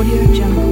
Audio Jungle.